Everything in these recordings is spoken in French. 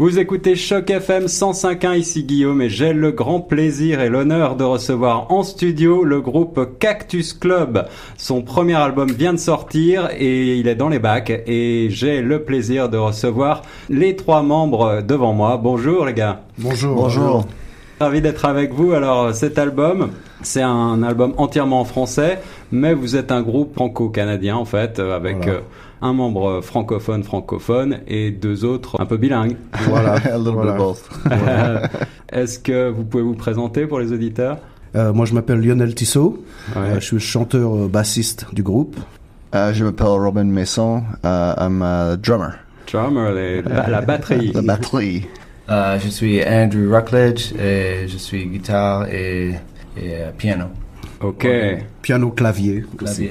Vous écoutez Choc FM 105.1, ici Guillaume et j'ai le grand plaisir et l'honneur de recevoir en studio le groupe Cactus Club. Son premier album vient de sortir et il est dans les bacs et j'ai le plaisir de recevoir les trois membres devant moi. Bonjour les gars. Bonjour. Bonjour. Ravi d'être avec vous. Alors cet album, c'est un album entièrement en français, mais vous êtes un groupe franco-canadien en fait, avec Voilà. euh, un membre francophone francophone et deux autres un peu bilingues. Voilà. A little Voilà. bit of both. Est-ce que vous pouvez vous présenter pour les auditeurs? Euh, moi, je m'appelle Lionel Tissot. Ouais. Euh, je suis chanteur euh, bassiste du groupe. Je m'appelle Robin Masson. Uh, I'm a drummer. Drummer, les- la, la batterie. La batterie. Euh, je suis Andrew Ruckledge et je suis guitare et, et euh, piano. Ok, Piano, clavier. aussi.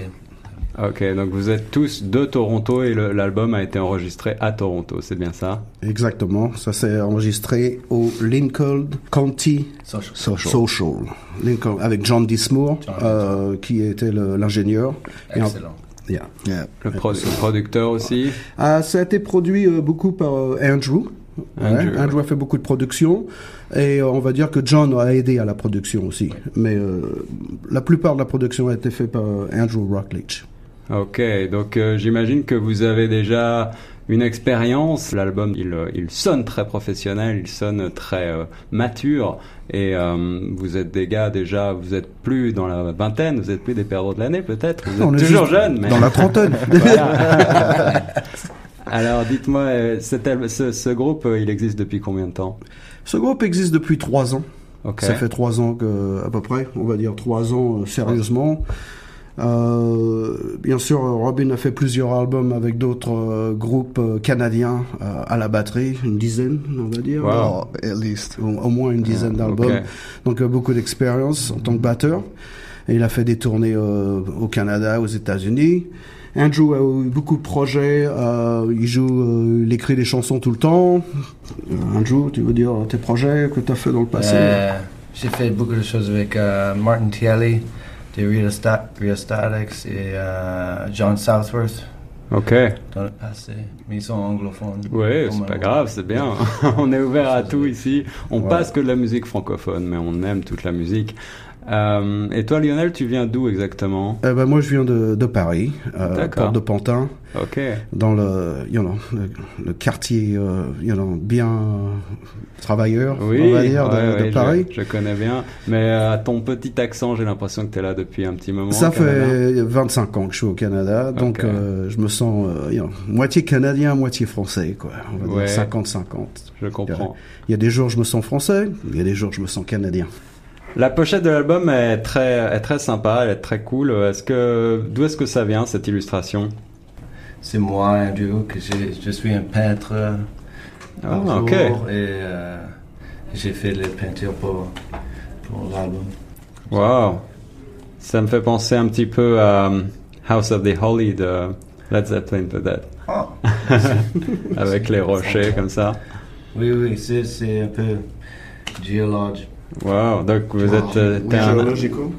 Ok. Donc vous êtes tous de Toronto et l'album a été enregistré à Toronto, c'est bien ça? Exactement. Ça s'est enregistré au Lincoln County Social. Social. Social. Lincoln, avec John Dismoor, John euh, qui était l'ingénieur. Excellent. Yeah. Yeah. le, pro- le producteur aussi? Ah, ça a été produit euh, beaucoup par euh, Andrew. Ouais, Andrew, a fait beaucoup de production et euh, on va dire que John a aidé à la production aussi. Mais euh, la plupart de la production a été faite par Andrew Rockledge. Ok, donc euh, j'imagine que vous avez déjà une expérience. L'album, il, euh, il sonne très professionnel, il sonne très euh, mature. Et euh, vous êtes des gars déjà, vous êtes plus dans la vingtaine, vous êtes plus des perdants de l'année peut-être. Vous êtes On toujours jeunes, mais Dans la trentaine. Alors dites-moi, ce, ce groupe, il existe depuis combien de temps? Ce groupe existe depuis trois ans. Ok. Ça fait trois ans que, à peu près, on va dire trois ans euh, sérieusement. Euh, bien sûr, Robin a fait plusieurs albums avec d'autres euh, groupes euh, canadiens euh, à la batterie, une dizaine, on va dire. Wow. At least. Au, au moins une dizaine d'albums. ok. Donc euh, beaucoup d'expérience en tant que batteur. Et il a fait des tournées euh, au Canada, aux États-Unis. Andrew a eu beaucoup de projets. euh, il joue, euh, il écrit des chansons tout le temps. Andrew, tu veux dire tes projets que tu as fait dans le passé? Euh, J'ai fait beaucoup de choses avec euh, Martin Tielli, des Rheostat- Rheostatics et euh, John Southworth Ok. dans le passé. Mais ils sont anglophones. Oui, Comme c'est pas grave, c'est bien. on est ouvert à tout ici. On Ouais. passe que de la musique francophone, mais on aime toute la musique. Euh, et toi, Lionel, tu viens d'où exactement? Eh ben, moi, je viens de, de Paris, euh. Porte de Pantin, Ok. dans le, you know, le, le quartier euh, you know, bien travailleur, Oui, on va dire, de, ouais, de ouais, Paris. Je, je connais bien. Mais euh, à ton petit accent, j'ai l'impression que tu es là depuis un petit moment. Ça Canada. fait 25 ans que je suis au Canada, donc euh, je me sens euh, you know, moitié canadien, moitié français, quoi. On va Ouais. dire 50-50. Je comprends. Il y a des jours je me sens français, il y a des jours je me sens canadien. La pochette de l'album est très, est très sympa, elle est très cool. Est-ce que, d'où est-ce que ça vient cette illustration? C'est moi, Andrew, que j'ai- je suis un peintre. Ah, un jour, ok. Et euh, j'ai fait les peintures pour, pour l'album. Wow. Ça me fait penser un petit peu à um, House of the Holy de Led Zeppelin peut-être, Oh. avec les rochers comme ça. Oui, oui, c'est c'est un peu géologue. Wow. Donc vous êtes, euh, t'es un-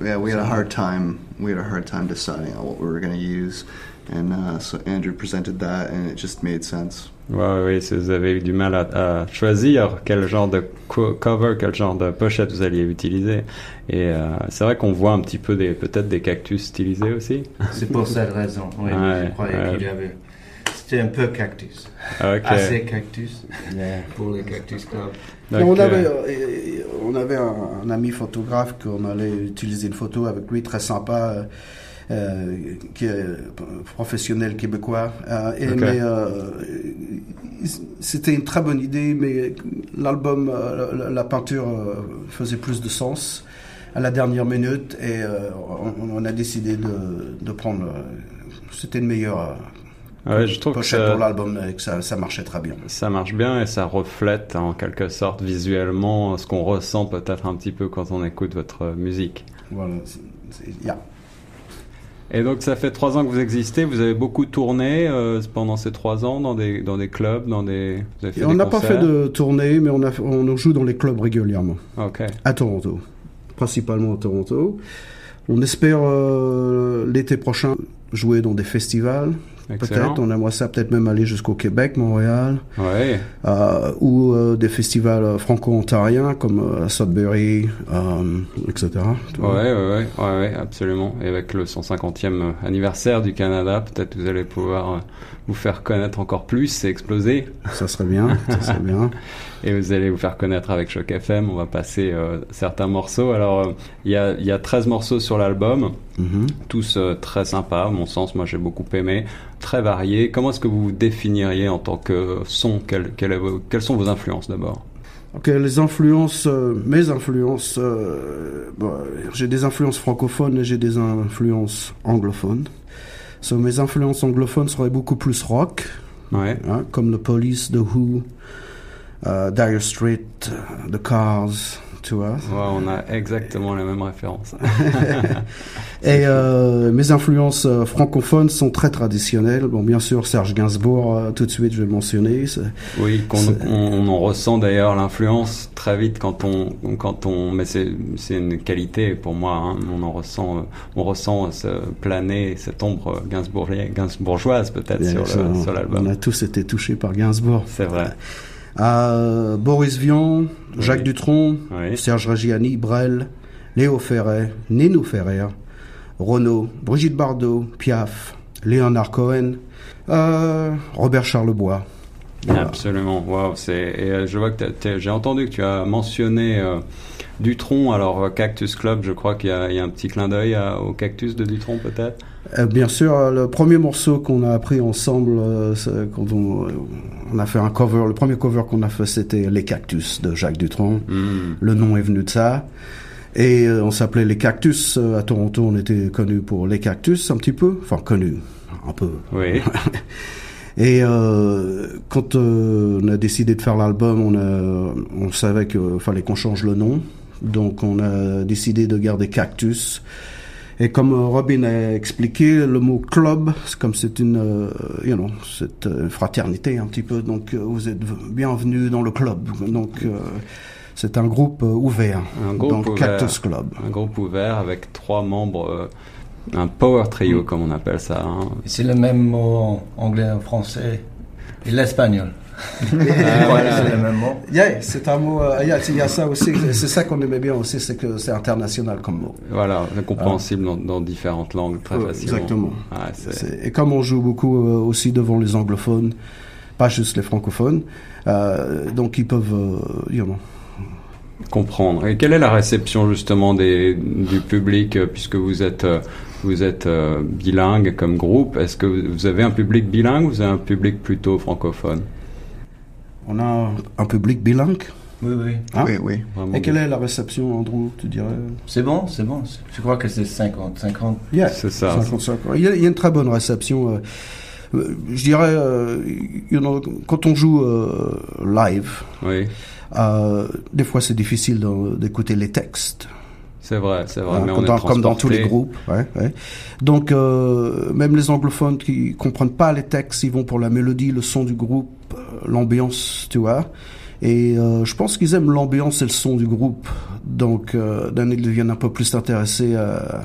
Yeah, we had a hard time. We had a hard time deciding on what we were going to use, and uh, so Andrew presented that, and it just made sense. Ouais, oui, si vous avez eu du mal à, à choisir quel genre de co- cover, quel genre de pochette vous alliez utiliser. Et euh, c'est vrai qu'on voit un petit peu des, peut-être des cactus stylisés aussi. C'est pour cette raison. Oui, Ouais, je croyais ouais. qu'il y avait. C'était un peu cactus. Ok. Assez cactus pour les Cactus Club. Donc, on, avait, euh, on avait un, un ami photographe qu'on allait utiliser une photo avec lui, très sympa, euh, qui est professionnel québécois. Euh, et, mais, euh, c'était une très bonne idée, mais l'album, euh, la, la peinture euh, faisait plus de sens à la dernière minute et euh, on, on a décidé de, de prendre. euh, c'était une meilleure euh, ouais, je trouve que pochette ça, pour l'album et que ça, ça marchait très bien. ça marche bien et ça reflète en quelque sorte visuellement ce qu'on ressent peut-être un petit peu quand on écoute votre musique. Voilà, c'est- yeah. Et donc ça fait trois ans que vous existez, vous avez beaucoup tourné euh, pendant ces trois ans dans des, dans des clubs, dans des... Vous avez fait Et on n'a pas fait de tournée, mais on, a, on joue dans les clubs régulièrement, Ok. à Toronto, principalement à Toronto. On espère euh, l'été prochain jouer dans des festivals, peut-être. On aimerait ça peut-être même aller jusqu'au Québec, Montréal, Ouais. euh, ou euh, des festivals euh, franco-ontariens comme Sudbury, etc. tu Ouais, ouais, ouais, absolument. Et avec le 150e anniversaire du Canada, peut-être vous allez pouvoir vous faire connaître encore plus et exploser. Ça serait bien, ça serait bien. Et vous allez vous faire connaître avec Choc FM. On va passer certains morceaux. Alors, il y, a, il y a 13 morceaux sur l'album, Mhm. tous euh, très sympas, à mon sens. Moi, j'ai beaucoup aimé, très variés. Comment est-ce que vous vous définiriez en tant que son? Quelles- sont vos influences d'abord? Ok, les influences, euh, mes influences, euh, bon, j'ai des influences francophones et j'ai des influences anglophones. So, mes influences anglophones seraient beaucoup plus rock, Ouais. hein, comme The Police, The Who, Dire Straits, The Cars, tu vois. Ouais, on a exactement les mêmes références. Et euh, mes influences euh, francophones sont très traditionnelles. Bon, bien sûr, Serge Gainsbourg, euh, tout de suite, je vais le mentionner. Oui, on, on en ressent d'ailleurs l'influence très vite quand on quand on mais c'est une qualité pour moi hein, on en ressent euh, on ressent ce planer cette ombre gainsbourgienne gainsbourgeoise peut-être sur sur on l'album. a tous été touchés par Gainsbourg. C'est vrai. Euh, Boris Vian, Jacques Oui. Dutronc, Oui. Serge Reggiani, Brel, Léo Ferret, Nino Ferrer, Renaud, Brigitte Bardot, Piaf, Léonard Cohen, euh, Robert Charlebois. Voilà. Absolument. Waouh, c'est et euh, je vois que j'ai entendu que tu as mentionné euh, Dutronc alors euh, Cactus Club, je crois qu'il y, y a un petit clin d'œil à- au Cactus de Dutronc peut-être? Euh, bien sûr, euh, le premier morceau qu'on a appris ensemble, euh, quand on, on a fait un cover, le premier cover qu'on a fait, c'était Les Cactus de Jacques Dutronc. Hmm. Le nom est venu de ça. Et euh, on s'appelait Les Cactus. À Toronto, on était connus pour Les Cactus, un petit peu. Enfin, connus, un peu. Oui. Et euh, quand on a décidé de faire l'album, on, a, on savait qu'il fallait qu'on change le nom. Donc on a décidé de garder Cactus. Et comme euh, Robin a expliqué, le mot club, c'est comme c'est une, euh, you know, c'est euh, une fraternité un petit peu. Donc vous êtes bienvenus dans le club. Donc euh, c'est un groupe ouvert. Un groupe donc ouvert. Cactus Club. Un groupe ouvert avec trois membres, un power trio comme on appelle ça. hein. C'est le même mot en anglais, en français et l'espagnol. Ah, voilà. C'est. Yeah, un mot. euh, Il y, a, il y a ça aussi. C'est ça qu'on aimait bien aussi, c'est que c'est international comme mot. Voilà, compréhensible dans, dans différentes langues très Ouais, facilement. exactement. Ah, Et comme on joue beaucoup euh, aussi devant les anglophones, pas juste les francophones, euh, donc ils peuvent, euh, you know, comprendre. Et quelle est la réception justement des, du public euh, puisque vous êtes euh, vous êtes euh, bilingue comme groupe? Est-ce que vous avez un public bilingue ou vous avez un public plutôt francophone? On a un, public bilingue. Oui, oui. Hein Oui, oui. Et quelle est la réception, Andrew, tu dirais? C'est bon, c'est bon. Je crois que c'est 50, 50. Yeah, C'est ça. 55. Il y, a, il y a une très bonne réception. euh, euh, je dirais, euh, you know, quand on joue euh, live, Oui, euh, des fois c'est difficile d'écouter les textes. C'est vrai, c'est vrai. Hein, mais on comme, est dans, comme dans tous les groupes. Ouais, ouais. Donc, euh, même les anglophones qui comprennent pas les textes, ils vont pour la mélodie, le son du groupe, euh, l'ambiance, tu vois. Et euh, je pense qu'ils aiment l'ambiance et le son du groupe. Donc, euh, d'un ils deviennent un peu plus intéressés à,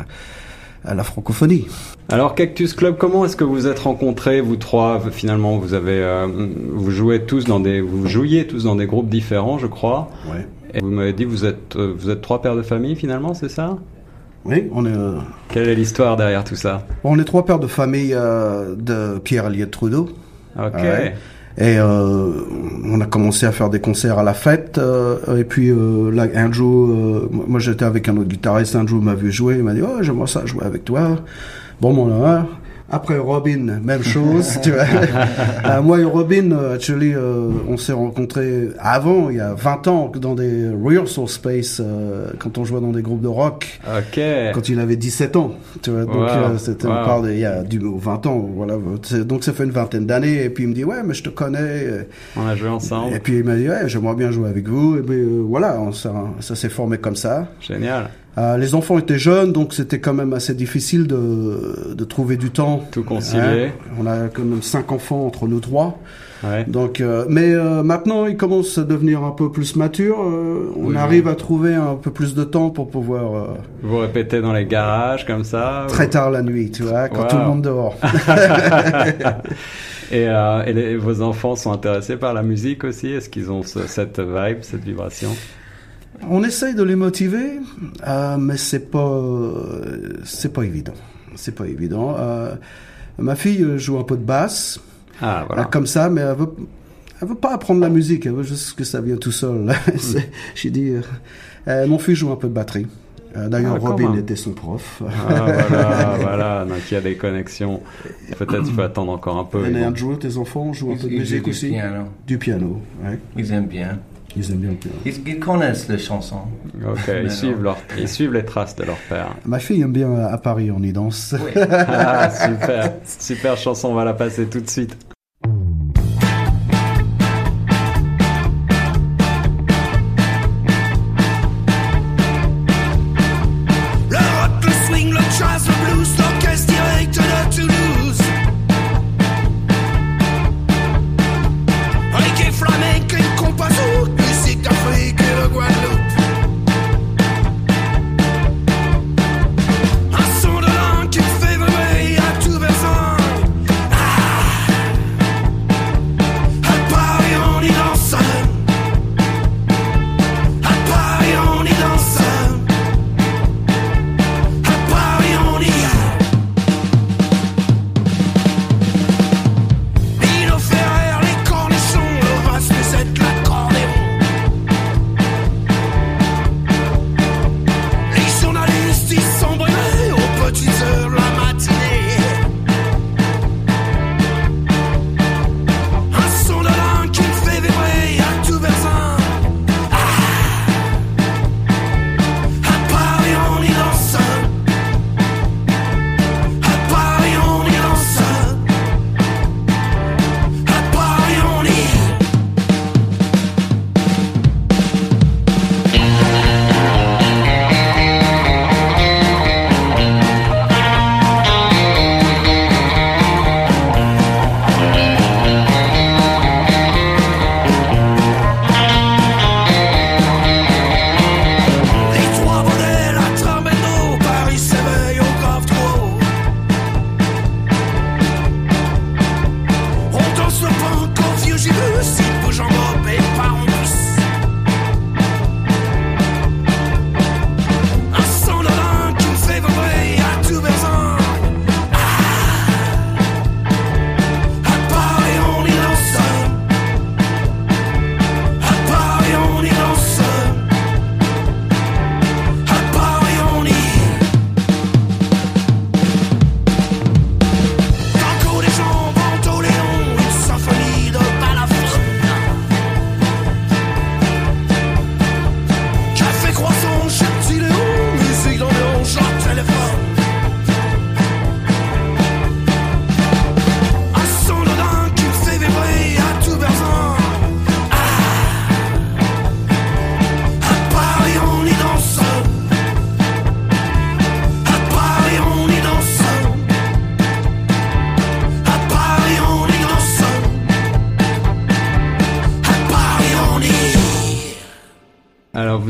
à la francophonie. Alors Cactus Club, comment est-ce que vous êtes rencontrés vous trois? Finalement, vous avez euh, vous jouez tous dans des vous jouiez tous dans des groupes différents, je crois. Ouais. Et vous m'avez dit vous êtes euh, vous êtes trois pères de famille finalement, c'est ça? Oui, on est, euh, Quelle est l'histoire derrière tout ça? on est trois pères de famille euh, de Pierre Elliott Trudeau. Ok. Ouais. Et euh, on a commencé à faire des concerts à la fête. et puis là, Andrew, euh, moi j'étais avec un autre guitariste, Andrew m'a vu jouer, il m'a dit oh j'aimerais ça jouer avec toi. Bon bon là. Après Robin, même chose. tu vois. Euh, moi et Robin, euh, actually, euh, on s'est rencontrés avant, il y a 20 ans, dans des rehearsal space, euh, quand on jouait dans des groupes de rock Ok. quand il avait 17 ans. Tu vois, donc Wow. euh, c'était Wow. on parle d'il y a du 20 ans, voilà. Donc ça fait une vingtaine d'années et puis il me dit ouais mais je te connais On a joué ensemble. et puis il m'a dit ouais j'aimerais bien jouer avec vous et puis euh, voilà on- ça, ça s'est formé comme ça. Génial. Euh, les enfants étaient jeunes donc c'était quand même assez difficile de, de trouver du temps. Tout concilier. Hein. On a quand même cinq enfants entre nous trois. Ouais. Donc, euh, mais euh, maintenant, il commence à devenir un peu plus mature. euh, on Oui, arrive oui. à trouver un peu plus de temps pour pouvoir euh, Vous répétez dans les garages comme ça très ou- tard la nuit, tu vois, quand Wow. tout le monde dehors. Et, euh, et les- vos enfants sont intéressés par la musique aussi? Est-ce qu'ils ont ce- cette vibe, cette vibration? On essaye de les motiver, euh, mais c'est pas, c'est pas évident. C'est pas évident. Euh, ma fille euh, joue un peu de basse, Ah, voilà. comme ça, mais elle veut, elle veut pas apprendre la musique. Elle veut juste que ça vienne tout seul. C'est- J'ai dit, euh, mon fils joue un peu de batterie. Euh, D'ailleurs, Ah, Robin était son prof. Ah, voilà, voilà. Donc il y a des connexions. Peut-être il faut attendre encore un peu. Et Andrew, tes enfants jouent un peu de musique du aussi. piano. Du piano, ouais. Ils aiment bien. Ils aiment bien le piano. Ils, ils connaissent les chansons. Ok, ils suivent, leur... ils suivent les traces de leur père. Ma fille aime bien euh, à Paris, on y danse. Oui. Ah, super, super chanson, on va la passer tout de suite.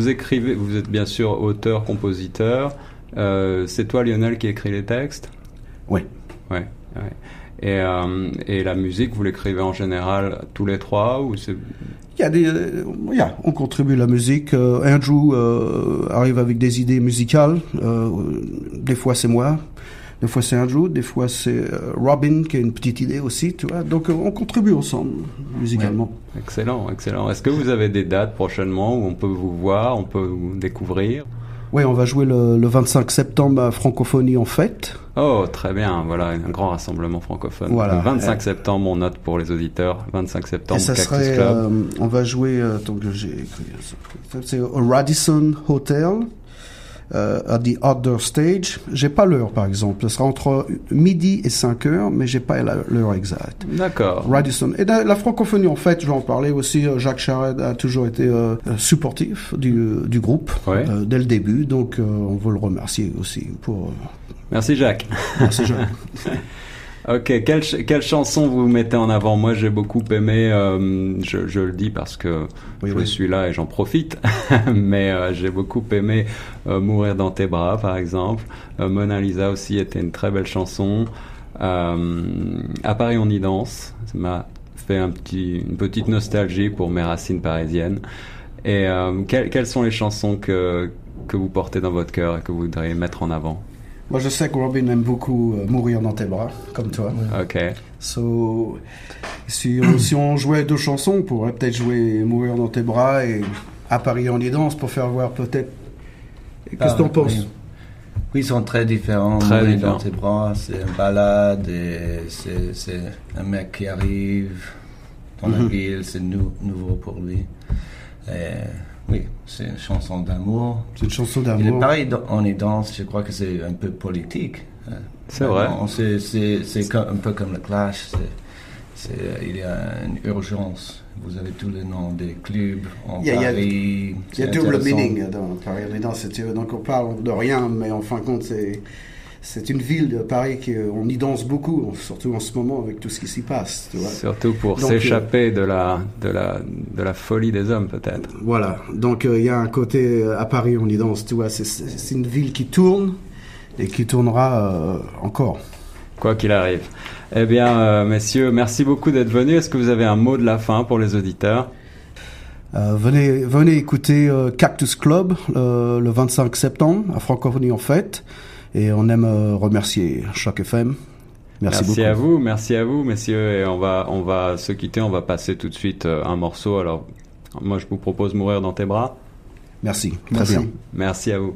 Vous écrivez, vous êtes bien sûr auteur, compositeur. Euh, c'est toi Lionel qui écrit les textes? Oui. Ouais. ouais. Et, euh, et la musique, vous l'écrivez en général tous les trois ou c'est Il y a des, euh, yeah, on contribue à la musique. Euh, Andrew arrive avec des idées musicales. Des fois c'est moi, des fois c'est Andrew, des fois c'est euh, Robin qui a une petite idée aussi, tu vois. Donc euh, on contribue ensemble musicalement. excellent, excellent. Est-ce que vous avez des dates prochainement où on peut vous voir, on peut vous découvrir? Oui, on va jouer le, le 25 septembre à Francophonie en fête. Oh, très bien. Voilà, un grand rassemblement francophone. Voilà. Le 25 Euh, septembre, on note pour les auditeurs. 25 septembre, Et ça Cactus serait, Club. euh, on va jouer, euh, attends que j'ai écrit, ça, c'est au Radisson Hotel, à the Outdoor Stage. J'ai pas l'heure, par exemple. Ce sera entre midi et 5 heures, mais j'ai pas l'heure exacte. D'accord. Radisson. Et la, la francophonie, en fait, je vais en parler aussi. euh, Jacques Charette a toujours été euh, euh, supportif du, du groupe Ouais. euh, dès le début, donc euh, on veut le remercier aussi pour. euh, Merci Jacques. merci, Jacques. Ok, quelle, ch- quelle chanson vous mettez en avant? Moi, j'ai beaucoup aimé, euh, je, je le dis parce que Oui, je oui. suis là et j'en profite, mais euh, j'ai beaucoup aimé euh, Mourir dans tes bras, par exemple. Mona Lisa aussi était une très belle chanson. À Paris, on y danse. Ça m'a fait un petit, une petite nostalgie pour mes racines parisiennes. Et quelles, quelles sont les chansons que, que vous portez dans votre cœur et que vous voudriez mettre en avant? Moi, je sais que Robin aime beaucoup euh, Mourir dans tes bras, comme toi. Ok. So, si, on- si on jouait deux chansons, on pourrait peut-être jouer Mourir dans tes bras et À Paris on y danse pour faire voir peut-être. Qu'est-ce que Ah, t'en penses? Oui. Ils sont très différents. Très Mourir différents. dans tes bras, c'est une balade et c'est, un mec qui arrive dans la Mhm. ville, c'est nou- nouveau pour lui. Et, oui, c'est une chanson d'amour. C'est une chanson Il est d'amour. pareil, dans- on y danse, je crois que c'est un peu politique. Euh, C'est vrai. C'est, un peu comme le Clash. il y a une urgence. Vous avez tous les noms des clubs en Il y a- il y a- Paris. Il y a double meaning dans Paris on c'est- Donc on parle de rien, mais en fin de compte, c'est. C'est une ville de Paris qu'on y danse beaucoup, surtout en ce moment avec tout ce qui s'y passe. Tu vois. Surtout pour s'échapper de la, de, la, de la folie des hommes, peut-être. Voilà, donc euh, il y a un côté euh, à Paris on y danse, tu vois, c'est- une ville qui tourne et qui tournera euh, encore. Quoi qu'il arrive. Eh bien, euh, messieurs, merci beaucoup d'être venus. Est-ce que vous avez un mot de la fin pour les auditeurs? Euh, venez, venez écouter euh, Cactus Club euh, le 25 septembre à Francophonie en fête et on aime euh, remercier Choc FM. Merci, beaucoup. à vous, merci à vous, messieurs. Et on va, on va se quitter. On va passer tout de suite euh, un morceau. Alors, moi, je vous propose Mourir dans tes bras. Merci, très Merci. bien. Merci à vous.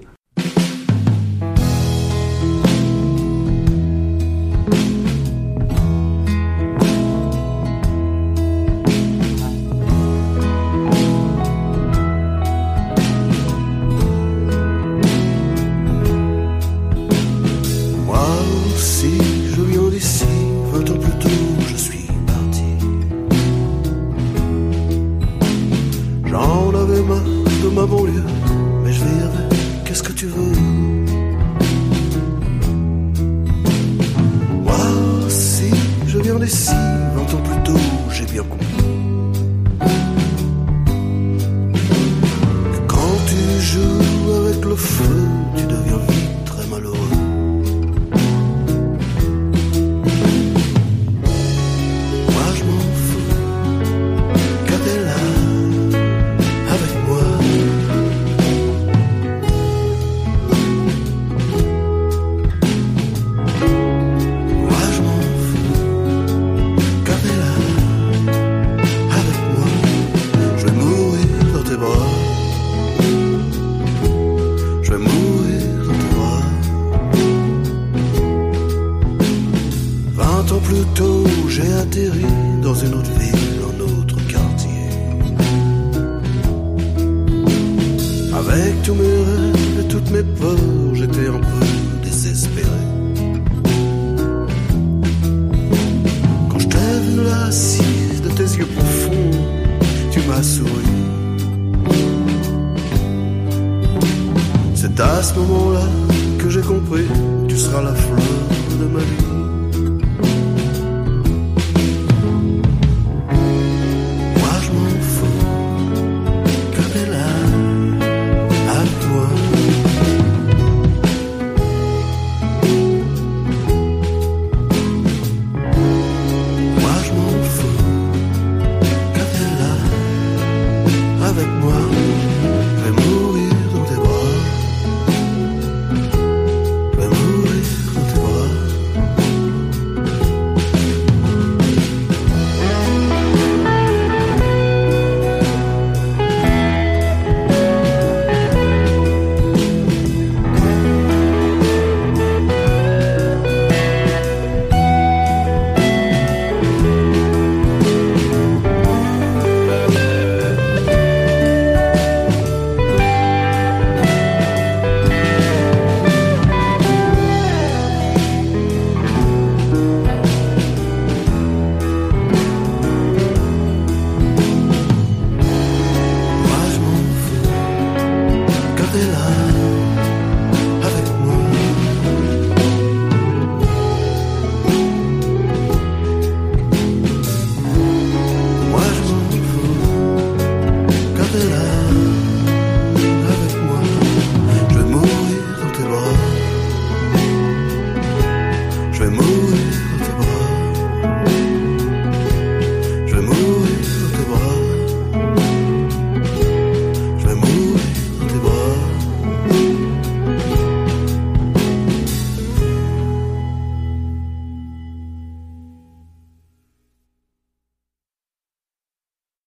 Tu